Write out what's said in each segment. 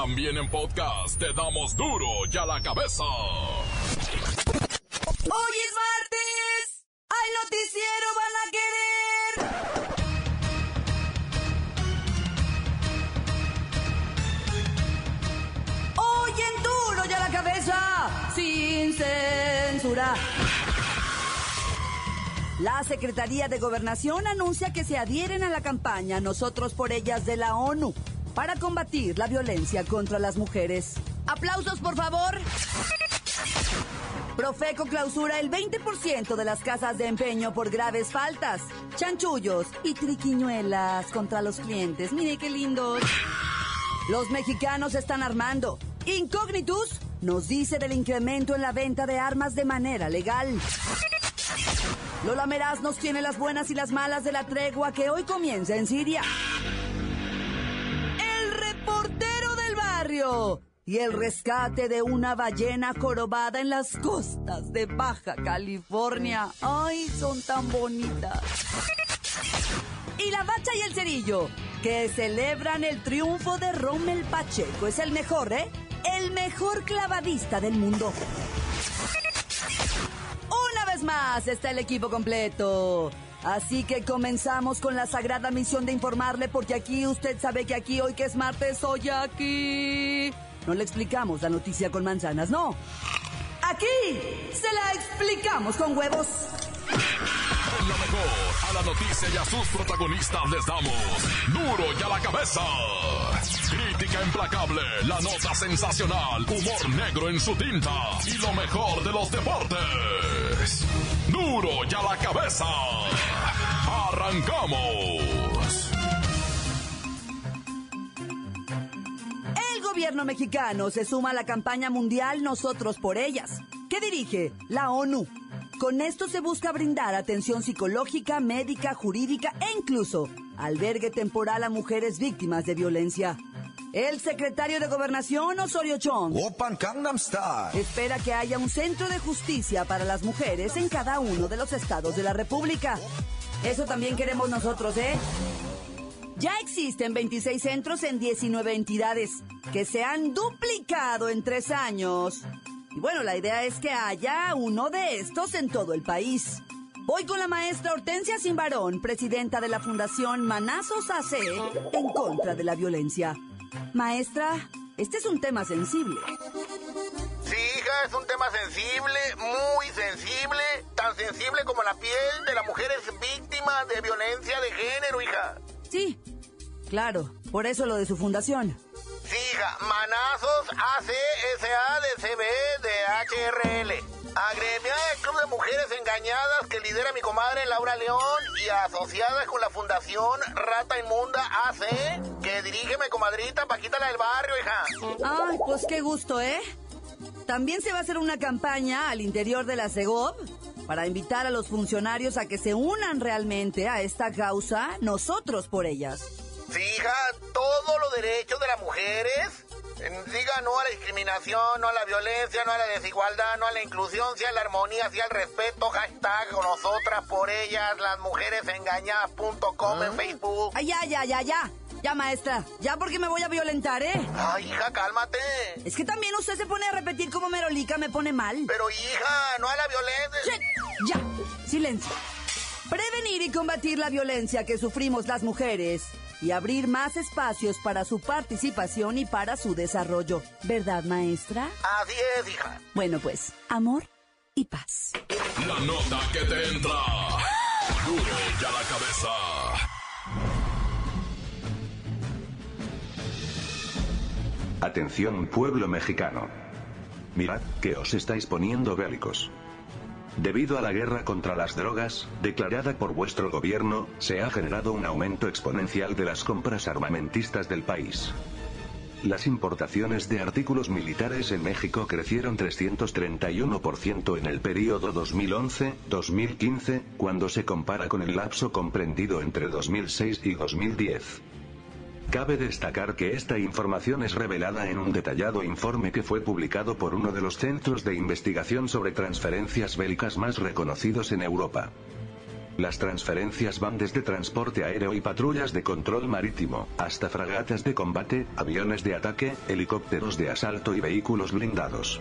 También en podcast te damos duro y a la cabeza. Hoy es martes. Al noticiero van a querer. Hoy en duro y a la cabeza. Sin censura. La Secretaría de Gobernación anuncia que se adhieren a la campaña Nosotros por Ellas de la ONU para combatir la violencia contra las mujeres. Aplausos, por favor. Profeco clausura el 20% de las casas de empeño por graves faltas, chanchullos y triquiñuelas contra los clientes. Mire qué lindos. Los mexicanos están armando. Incognitus nos dice del incremento en la venta de armas de manera legal. Lola Meraz nos tiene las buenas y las malas de la tregua que hoy comienza en Siria. Y el rescate de una ballena corobada en las costas de Baja California. Ay, son tan bonitas. Y la bacha y el cerillo, que celebran el triunfo de Rommel Pacheco. Es el mejor, ¿eh? El mejor clavadista del mundo. Una vez más está el equipo completo. Así que comenzamos con la sagrada misión de informarle, porque aquí usted sabe que aquí hoy que es martes, hoy aquí. No le explicamos la noticia con manzanas, no. Aquí se la explicamos con huevos. En la mejor, a la noticia y a sus protagonistas les damos duro y a la cabeza. Crítica implacable, la nota sensacional, humor negro en su tinta y lo mejor de los deportes. Duro y a la cabeza. Arrancamos. El gobierno mexicano se suma a la campaña mundial Nosotros por Ellas, que dirige la ONU. Con esto se busca brindar atención psicológica, médica, jurídica e incluso albergue temporal a mujeres víctimas de violencia. El secretario de Gobernación, Osorio Chong, espera que haya un centro de justicia para las mujeres en cada uno de los estados de la República. Eso también queremos nosotros, ¿eh? Ya existen 26 centros en 19 entidades que se han duplicado en tres años. Y bueno, la idea es que haya uno de estos en todo el país. Voy con la maestra Hortensia Simbarón, presidenta de la Fundación Manazos AC en contra de la violencia. Maestra, este es un tema sensible. Sí, hija, es un tema sensible, muy sensible, tan sensible como la piel de las mujeres víctimas de violencia de género, hija. Sí, claro, por eso lo de su fundación. Sí, hija, Manazos ACSADCB de HRL. Agremiada del Club de Mujeres Engañadas que lidera mi comadre Laura León y asociadas con la Fundación Rata Inmunda AC que dirige mi comadrita Paquita la del Barrio, hija. Ay, pues qué gusto, ¿eh? También se va a hacer una campaña al interior de la CEGOV para invitar a los funcionarios a que se unan realmente a esta causa, nosotros por ellas. Sí, hija, todos los derechos de las mujeres. Diga no a la discriminación, no a la violencia, no a la desigualdad, no a la inclusión, sí a la armonía, sí al respeto. Hashtag nosotras por ellas, las mujeres engañadas.com en Facebook. Ay, ya, ya, ya, ya. Ya, maestra, ya porque me voy a violentar, ¿eh? Ay, hija, cálmate. Es que también usted se pone a repetir como merolica, me pone mal. Pero hija, no a la violencia. Ya, silencio. Prevenir y combatir la violencia que sufrimos las mujeres y abrir más espacios para su participación y para su desarrollo. ¿Verdad, maestra? Así es, hija. Bueno, pues, amor y paz. La nota que te entra. Duro y a la cabeza. Atención pueblo mexicano. Mirad que os estáis poniendo bélicos. Debido a la guerra contra las drogas, declarada por vuestro gobierno, se ha generado un aumento exponencial de las compras armamentistas del país. Las importaciones de artículos militares en México crecieron 331% en el periodo 2011-2015, cuando se compara con el lapso comprendido entre 2006 y 2010. Cabe destacar que esta información es revelada en un detallado informe que fue publicado por uno de los centros de investigación sobre transferencias bélicas más reconocidos en Europa. Las transferencias van desde transporte aéreo y patrullas de control marítimo, hasta fragatas de combate, aviones de ataque, helicópteros de asalto y vehículos blindados.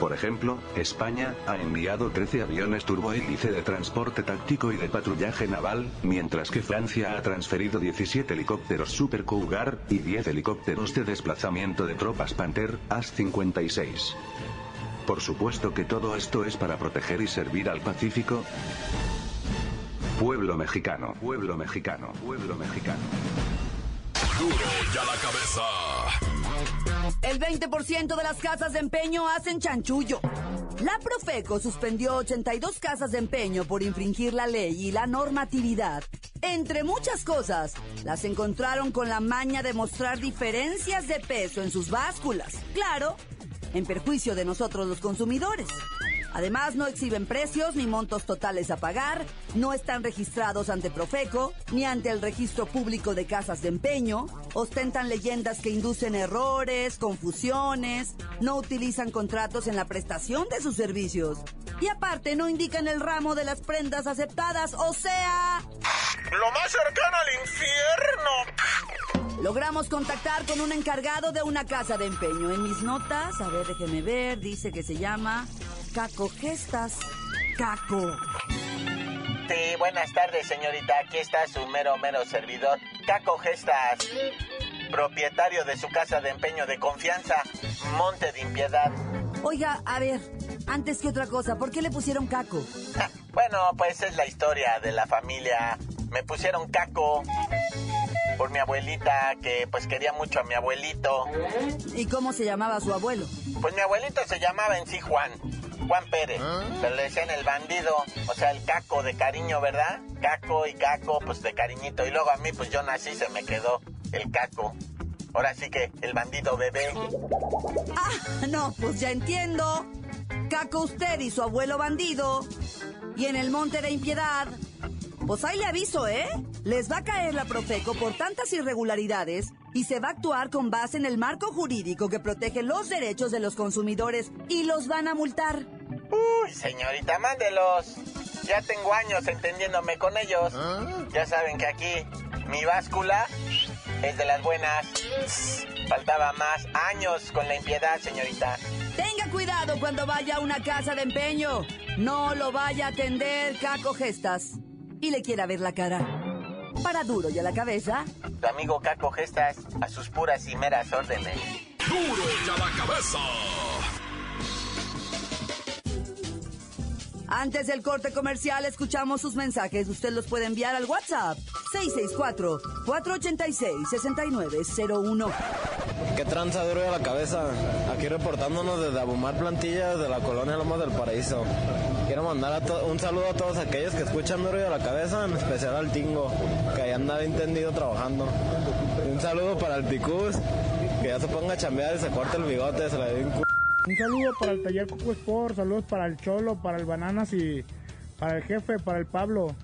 Por ejemplo, España ha enviado 13 aviones turbohélice de transporte táctico y de patrullaje naval, mientras que Francia ha transferido 17 helicópteros Super Cougar y 10 helicópteros de desplazamiento de tropas Panther AS-56. Por supuesto que todo esto es para proteger y servir al Pacífico. Pueblo mexicano, pueblo mexicano, pueblo mexicano. Duro la cabeza. El 20% de las casas de empeño hacen chanchullo. La Profeco suspendió 82 casas de empeño por infringir la ley y la normatividad. Entre muchas cosas, las encontraron con la maña de mostrar diferencias de peso en sus básculas. Claro, en perjuicio de nosotros los consumidores. Además, no exhiben precios ni montos totales a pagar, no están registrados ante Profeco ni ante el Registro Público de Casas de Empeño, ostentan leyendas que inducen errores, confusiones, no utilizan contratos en la prestación de sus servicios. Y aparte, no indican el ramo de las prendas aceptadas, o sea... Lo más cercano al infierno. Logramos contactar con un encargado de una casa de empeño. En mis notas, a ver, déjeme ver, dice que se llama Caco Gestas. Caco. Sí, buenas tardes, señorita. Aquí está su mero, mero servidor, Caco Gestas, propietario de su casa de empeño de confianza, Monte de Impiedad. Oiga, a ver, antes que otra cosa, ¿por qué le pusieron Caco? Ah, Bueno, pues es la historia de la familia. Me pusieron Caco por mi abuelita, que pues quería mucho a mi abuelito. ¿Y cómo se llamaba su abuelo? Pues mi abuelito se llamaba en sí Juan, Juan Pérez, pero le decían el bandido, o sea, el caco de cariño, ¿verdad? Caco y caco, pues de cariñito. Y luego a mí, pues yo nací, se me quedó el caco. Ahora sí que el bandido bebé. Ah, no, pues ya entiendo. Caco usted y su abuelo bandido. Y en el monte de impiedad. Pues ahí le aviso, ¿eh? Les va a caer la Profeco por tantas irregularidades y se va a actuar con base en el marco jurídico que protege los derechos de los consumidores y los van a multar. Uy, señorita, mándelos. Ya tengo años entendiéndome con ellos. Ya saben que aquí mi báscula es de las buenas. Faltaba más años con la impiedad, señorita. Tenga cuidado cuando vaya a una casa de empeño. No lo vaya a atender Caco Gestas. Y le quiera ver la cara. Para duro y a la cabeza. Tu amigo Caco Gestas, a sus puras y meras órdenes. Duro ya la cabeza. Antes del corte comercial, escuchamos sus mensajes. Usted los puede enviar al WhatsApp 664-486-6901. ¿Qué tranza duro de la cabeza? Aquí reportándonos desde Abumar Plantillas de la colonia Lomas del Paraíso. Quiero mandar un saludo a todos aquellos que escuchan duro de la cabeza, en especial al Tingo, que ahí anda bien tendido trabajando. Un saludo para el Picús, que ya se ponga a chambear y se corte el bigote, se le dé un. Un saludo para el taller Coco Sport, saludos para el Cholo, para el Bananas y para el jefe, para el Pablo.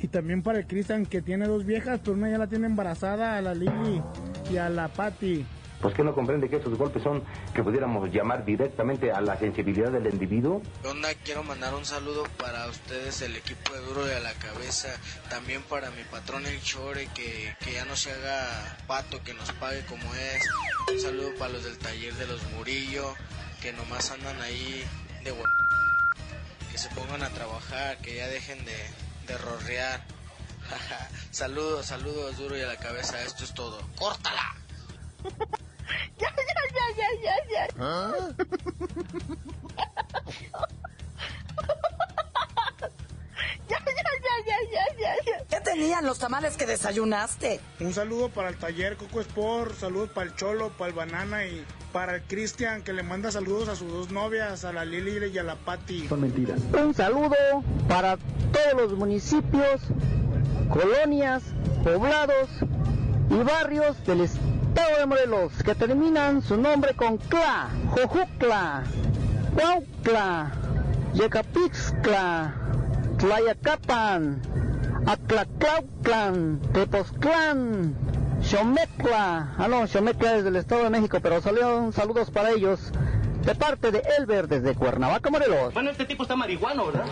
Y también para el Cristian que tiene dos viejas, pero una ya la tiene embarazada, a la Lili y a la Patti. Pues que no comprende que esos golpes son que pudiéramos llamar directamente a la sensibilidad del individuo. ¿Qué onda? Quiero mandar un saludo para ustedes, el equipo de Duro de a la Cabeza, también para mi patrón el Chore, que, que ya no se haga pato, que nos pague como es. Un saludo para los del taller de los Murillo, que nomás andan ahí de hue- que se pongan a trabajar, que ya dejen de, de rorrear. saludos, saludos, Duro y a la Cabeza, esto es todo. ¡Córtala! ¿Qué tenían los tamales que desayunaste? Un saludo para el taller Coco Sport, saludos para el Cholo, para el Banana y para el Cristian que le manda saludos a sus dos novias, a la Lili y a la Patti. Son mentiras. Un saludo para todos los municipios, colonias, poblados y barrios del estado de Morelos que terminan su nombre con CLA, Jojucla, Cuaucla, Yecapixcla, Tlayacapan, Atlaclauclan, Tepozclán, Xomecla, ah no, Xomecla es del Estado de México, pero salieron saludos para ellos. de parte de Elber desde Cuernavaca, Morelos. Bueno, este tipo está marihuano, ¿verdad?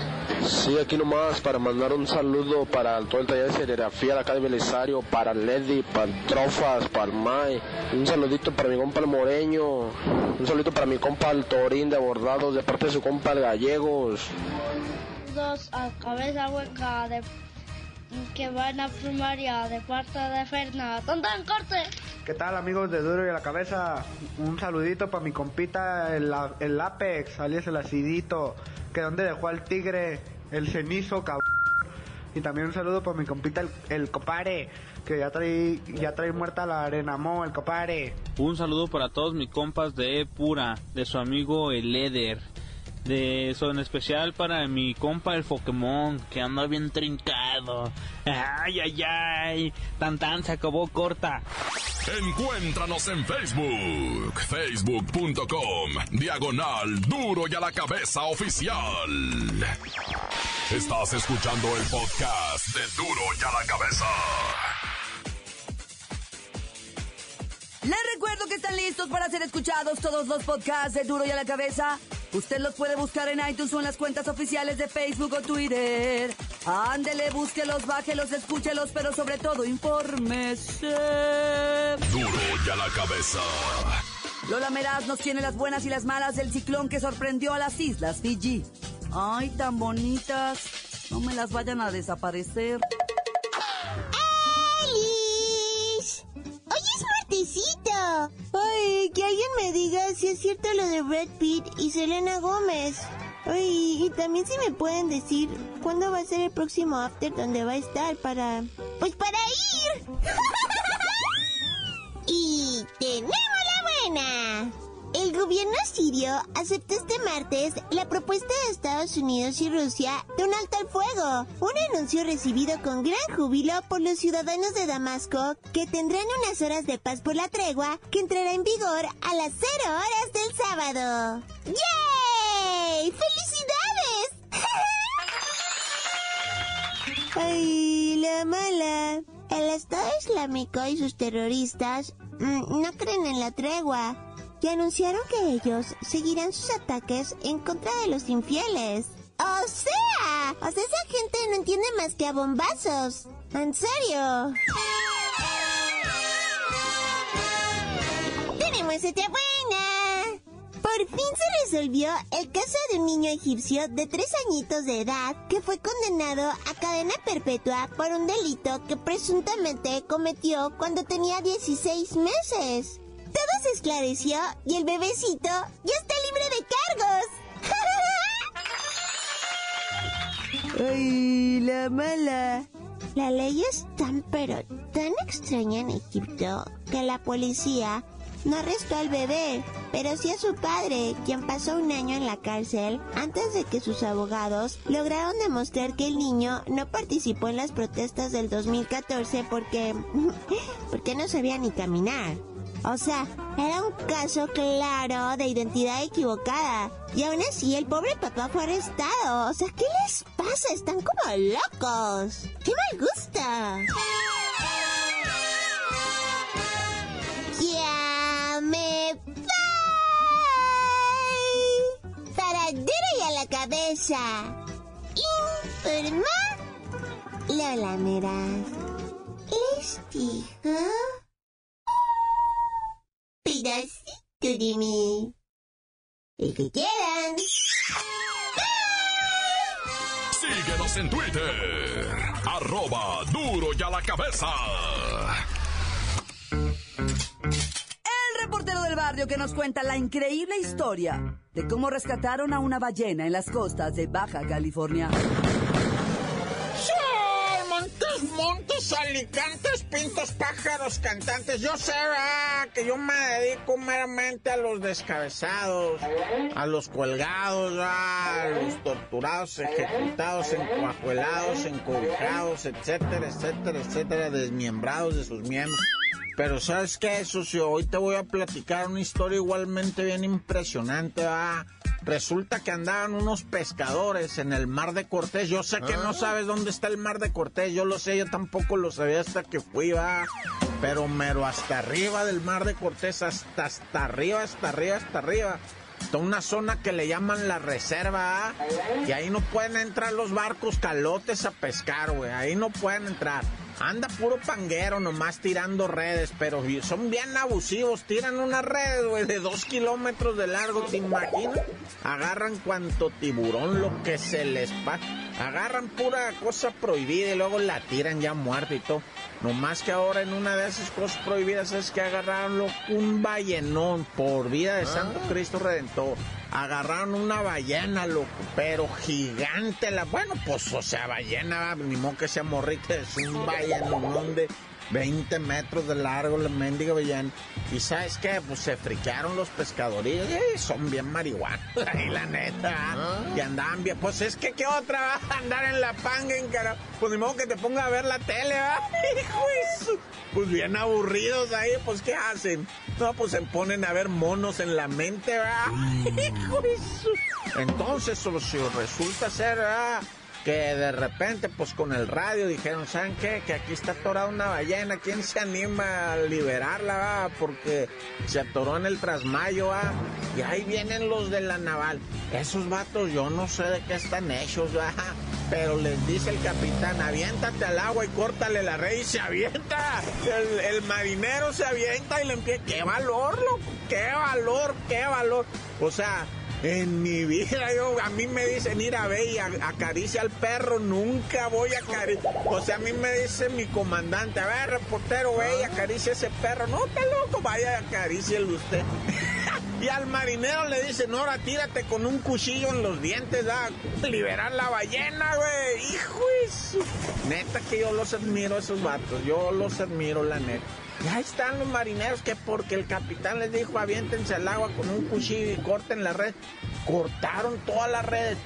Sí, aquí nomás para mandar un saludo para todo el taller de serigrafía de acá de Belisario, para Lady, para Trofas, para el May. Un saludito para mi compa el Moreño. Un saludito para mi compa el Torín de Bordados, de parte de su compa el Gallegos. Dos a cabeza hueca de que van a primaria de parte de Fernanda. ¿Dónde en corte? ¿Qué tal amigos de Duro y a la Cabeza? Un saludito para mi compita el, el Apex, alias el Acidito, que donde dejó al tigre, el cenizo, cabrón. Y también un saludo para mi compita el, el Copare, que ya trae, ya trae muerta la arena, mo, el Copare. Un saludo para todos mis compas de Pura, de su amigo el Eder. De eso en especial para mi compa el Pokémon, que anda bien trincado. Ay, ay, ay. Tan tan se acabó corta. Encuéntranos en Facebook, facebook.com, diagonal duro y a la cabeza oficial. Estás escuchando el podcast de duro y a la cabeza. Les recuerdo que están listos para ser escuchados todos los podcasts de Duro y a la Cabeza. Usted los puede buscar en iTunes o en las cuentas oficiales de Facebook o Twitter. Ándele, búsquelos, bájelos, escúchelos, pero sobre todo infórmese. Duro y a la Cabeza. Lola Meraz nos tiene las buenas y las malas del ciclón que sorprendió a las islas Fiji. Ay, tan bonitas. No me las vayan a desaparecer. Ay, que alguien me diga si es cierto lo de Brad Pitt y Selena Gómez. Ay, y también si me pueden decir cuándo va a ser el próximo after donde va a estar para... Pues para ir. y tenemos la buena. El gobierno sirio aceptó este martes la propuesta de Estados Unidos y Rusia de un alto al fuego, un anuncio recibido con gran júbilo por los ciudadanos de Damasco que tendrán unas horas de paz por la tregua que entrará en vigor a las 0 horas del sábado. ¡Yay! ¡Felicidades! ¡Ay, la mala! El Estado Islámico y sus terroristas mm, no creen en la tregua y anunciaron que ellos seguirán sus ataques en contra de los infieles. O sea, o sea, esa gente no entiende más que a bombazos. En serio. Tenemos esta buena. Por fin se resolvió el caso de un niño egipcio de tres añitos de edad que fue condenado a cadena perpetua por un delito que presuntamente cometió cuando tenía 16 meses. Todo se esclareció y el bebecito ya está libre de cargos. ¡Ay, la mala! La ley es tan pero tan extraña en Egipto que la policía no arrestó al bebé, pero sí a su padre, quien pasó un año en la cárcel antes de que sus abogados lograron demostrar que el niño no participó en las protestas del 2014 porque porque no sabía ni caminar. O sea, era un caso claro de identidad equivocada. Y aún así, el pobre papá fue arrestado. O sea, ¿qué les pasa? Están como locos. ¡Qué mal gusta! ¡Ya me voy! Para y a la cabeza. Informa Lola Meraz. Pedacito de. El que quieran. Síguenos en Twitter. Arroba duro y a la cabeza. El reportero del barrio que nos cuenta la increíble historia de cómo rescataron a una ballena en las costas de Baja California. Montes, alicantes, pintos, pájaros, cantantes. Yo sé, Que yo me dedico meramente a los descabezados, a los colgados, a los torturados, ejecutados, encuajuelados, encobijados, etcétera, etcétera, etcétera, desmiembrados de sus miembros. Pero ¿sabes qué, socio? Hoy te voy a platicar una historia igualmente bien impresionante, ¿va? Resulta que andaban unos pescadores en el mar de Cortés. Yo sé que no ah. sabes dónde está el mar de Cortés. Yo lo sé, yo tampoco lo sabía hasta que fui, va. Pero mero hasta arriba del mar de Cortés, hasta, hasta arriba, hasta arriba, hasta arriba. está una zona que le llaman la reserva ¿ah? y ahí no pueden entrar los barcos calotes a pescar, güey. Ahí no pueden entrar. Anda puro panguero nomás tirando redes, pero son bien abusivos. Tiran una red, güey, de dos kilómetros de largo, ¿te imaginas? Agarran cuanto tiburón, lo que se les pasa. Agarran pura cosa prohibida y luego la tiran ya muerta y todo. No más que ahora en una de esas cosas prohibidas es que agarraron un ballenón por vida de Santo ah. Cristo Redentor. Agarraron una ballena, loco, pero gigante. La, bueno, pues, o sea, ballena, ni modo que sea morrita, es un ballenón de 20 metros de largo, la mendiga ballena. Y sabes qué, pues se friquearon los pescadores y son bien marihuanos, ahí la neta. ¿ah? Y andaban bien, pues es que qué otra, andar en la panga en cara. Pues ni modo que te ponga a ver la tele, ¿ah? Hijo Pues bien aburridos ahí, pues ¿qué hacen? No, pues se ponen a ver monos en la mente, ¿verdad? Hijo Entonces, socio, resulta ser, ¿verdad? Que de repente, pues con el radio dijeron, ¿saben qué? Que aquí está atorada una ballena, ¿quién se anima a liberarla? Porque se atoró en el trasmayo, ¿va? y ahí vienen los de la naval. Esos vatos, yo no sé de qué están hechos, ¿va? pero les dice el capitán, aviéntate al agua y córtale la red y se avienta. El, marinero se avienta y le empieza, ¡qué valor, loco! ¡Qué valor, qué valor! O sea, en mi vida, yo, a mí me dicen ir a ver y acaricia al perro, nunca voy a acariciar. O sea, a mí me dice mi comandante, a ver, reportero, ve y acaricia ese perro. No, está loco, vaya, acarícielo usted. y al marinero le dicen, ahora tírate con un cuchillo en los dientes, a liberar la ballena, güey. Hijo eso. Neta que yo los admiro esos vatos, yo los admiro, la neta. Y ahí están los marineros que porque el capitán les dijo aviéntense al agua con un cuchillo y corten la red. Cortaron toda la red.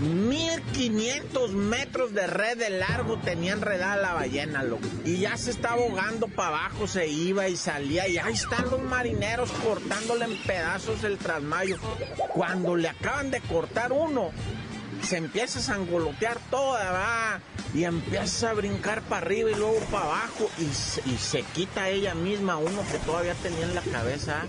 1500 metros de red de largo tenía enredada la ballena, loco. Y ya se estaba ahogando para abajo, se iba y salía. Y ahí están los marineros cortándole en pedazos el trasmayo. Cuando le acaban de cortar uno, se empieza a sangolotear toda, va, y empieza a brincar para arriba y luego para abajo, y, se quita ella misma uno que todavía tenía en la cabeza.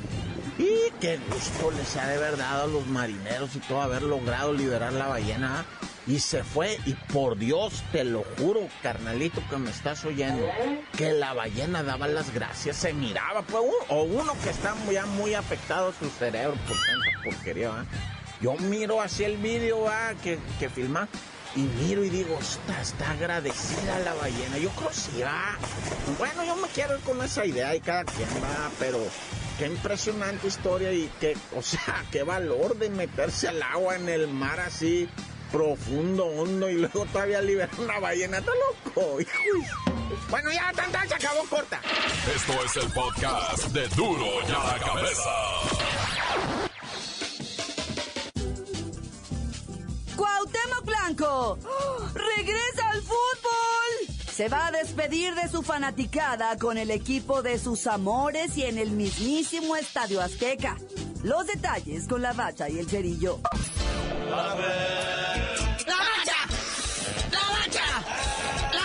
Y qué gusto les ha de haber dado a los marineros y todo haber logrado liberar la ballena. Y se fue, y por Dios, te lo juro, carnalito que me estás oyendo, que la ballena daba las gracias, se miraba, pues, o uno que está ya muy afectado su cerebro por tanta porquería, yo miro hacia el vídeo que, que filma y miro y digo, está, está agradecida la ballena. Yo creo sí va. Bueno, yo me quiero ir con esa idea y cada quien va, pero qué impresionante historia y qué, o sea, qué valor de meterse al agua en el mar así profundo, hondo y luego todavía liberar una ballena. Está loco, hijo. Bueno, ya, tanta, se acabó corta. Esto es el podcast de Duro y a la cabeza. ¡Regresa al fútbol! Se va a despedir de su fanaticada con el equipo de sus amores y en el mismísimo Estadio Azteca. Los detalles con la bacha y el cerillo. ¡La bacha! ¡La bacha! ¡La bacha! ¡La!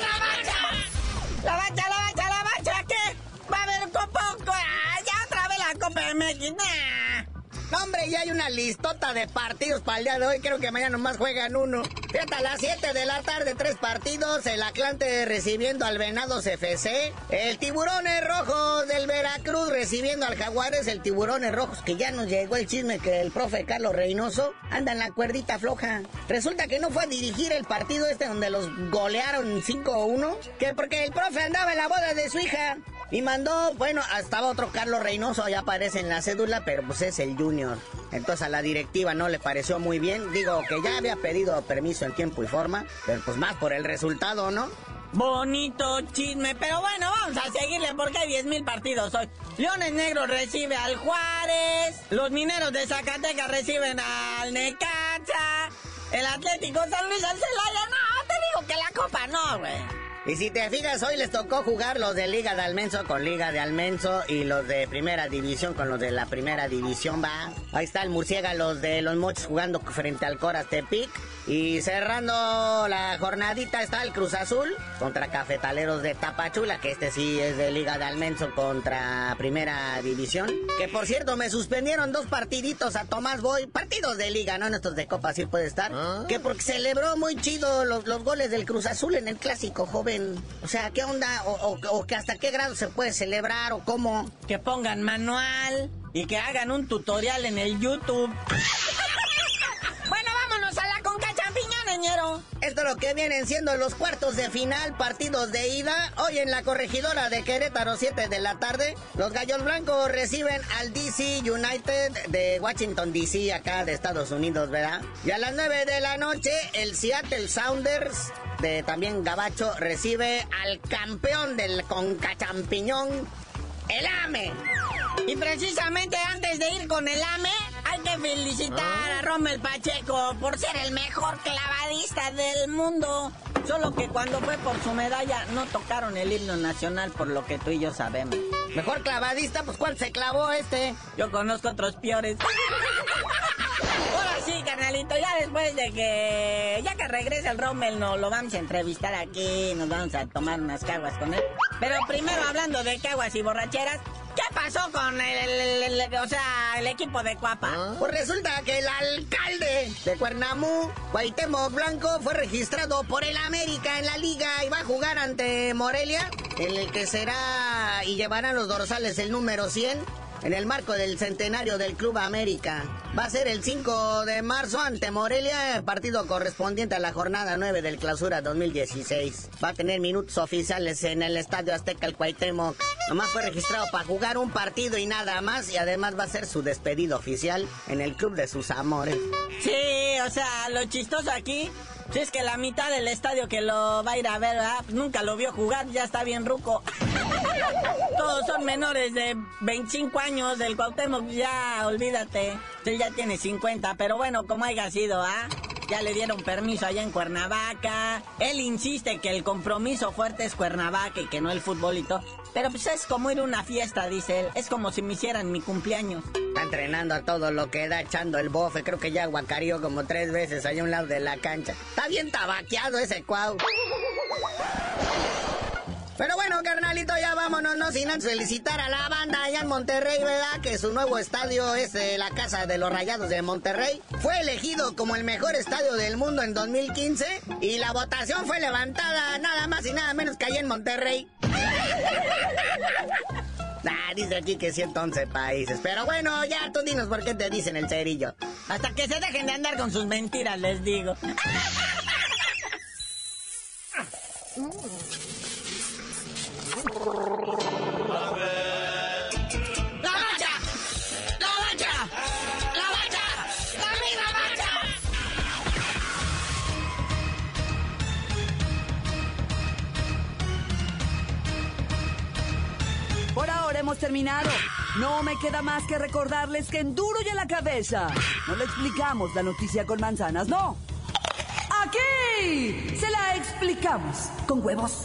¡La bacha! ¡La bacha, la bacha, la bacha! ¿Qué? ¿Va a haber copa? ¡Ah, ya otra vez la Copa de hombre, ya hay una listota de partidos para el día de hoy. Creo que mañana nomás juegan uno. Fíjate, a las 7 de la tarde, tres partidos. El Atlante recibiendo al Venados FC. El Tiburones Rojos del Veracruz recibiendo al Jaguares. El Tiburones Rojos, que ya nos llegó el chisme que el profe Carlos Reynoso anda en la cuerdita floja. Resulta que no fue a dirigir el partido este donde los golearon 5-1. Que porque el profe andaba en la boda de su hija. Y mandó, bueno, estaba otro Carlos Reynoso, ya aparece en la cédula, pero pues es el Junior. Entonces a la directiva no le pareció muy bien. Digo que ya había pedido permiso en tiempo y forma, pero pues más por el resultado, ¿no? Bonito chisme, pero bueno, vamos a seguirle porque hay 10.000 partidos hoy. Leones Negros recibe al Juárez, los Mineros de Zacatecas reciben al Necaxa, el Atlético San Luis al Celaya, no, te digo que la copa no, güey. Y si te fijas, hoy les tocó jugar los de Liga de Almenso con Liga de Almenso y los de Primera División con los de la Primera División, va. Ahí está el Murciega, los de los Mochis jugando frente al Coras Tepic. Y cerrando la jornadita está el Cruz Azul contra Cafetaleros de Tapachula, que este sí es de Liga de Almenso contra Primera División. Que por cierto, me suspendieron dos partiditos a Tomás Boy, partidos de Liga, no en estos de Copa, sí puede estar. Que porque celebró muy chido los, los goles del Cruz Azul en el clásico, joven. O sea, ¿qué onda? O, o- o que hasta qué grado se puede celebrar o cómo? Que pongan manual y que hagan un tutorial en el YouTube. Esto es lo que vienen siendo los cuartos de final, partidos de ida. Hoy en la corregidora de Querétaro, 7 de la tarde, los Gallos Blancos reciben al DC United de Washington, D.C., acá de Estados Unidos, ¿verdad? Y a las 9 de la noche, el Seattle Sounders de también Gabacho recibe al campeón del Conca Champiñón, el AME. Y precisamente antes de ir con el AME, felicitar a Rommel Pacheco por ser el mejor clavadista del mundo. Solo que cuando fue por su medalla no tocaron el himno nacional por lo que tú y yo sabemos. Mejor clavadista, pues ¿cuál se clavó este? Yo conozco otros peores. Ahora sí, carnalito, ya después de que... Ya que regrese el Rommel, no lo vamos a entrevistar aquí, nos vamos a tomar unas caguas con él. Pero primero hablando de caguas y borracheras, ¿qué pasó con el, el- el- o sea, el equipo de Cuapa? Pues resulta que el alcalde de Cuernamú, Cuauhtémoc Blanco, fue registrado por el América en la liga y va a jugar ante Morelia, en el que será y llevarán los dorsales el número 100. En el marco del centenario del Club América. Va a ser el 5 de marzo ante Morelia, el partido correspondiente a la jornada 9 del clausura 2016. Va a tener minutos oficiales en el Estadio Azteca el Cuauhtémoc. Nomás fue registrado para jugar un partido y nada más, y además va a ser su despedido oficial en el club de sus amores. Sí, o sea, lo chistoso aquí, si es que la mitad del estadio que lo va a ir a ver. Pues nunca lo vio jugar, ya está bien ruco. Todos son menores de 25 años del Cuauhtémoc, ya olvídate. Él ya tiene 50, pero bueno, como haya sido, ¿ah? Ya le dieron permiso allá en Cuernavaca. Él insiste que el compromiso fuerte es Cuernavaca y que no el todo. Pero pues es como ir a una fiesta, dice él. Es como si me hicieran mi cumpleaños. Está entrenando a todo lo que da, echando el bofe. Creo que ya guacarió como tres veces allá a un lado de la cancha. Está bien tabaqueado ese cuau. Pero bueno, carnalito, ya vámonos, no sin felicitar a la banda allá en Monterrey, ¿verdad? Que su nuevo estadio es eh, la Casa de los Rayados de Monterrey. Fue elegido como el mejor estadio del mundo en 2015 y la votación fue levantada nada más y nada menos que allá en Monterrey. Ah, dice aquí que 111 países. Pero bueno, ya tú dinos por qué te dicen el cerillo. Hasta que se dejen de andar con sus mentiras, les digo. Por ahora hemos terminado. No me queda más que recordarles que en duro y a la cabeza no le explicamos la noticia con manzanas, no. Aquí se la explicamos con huevos.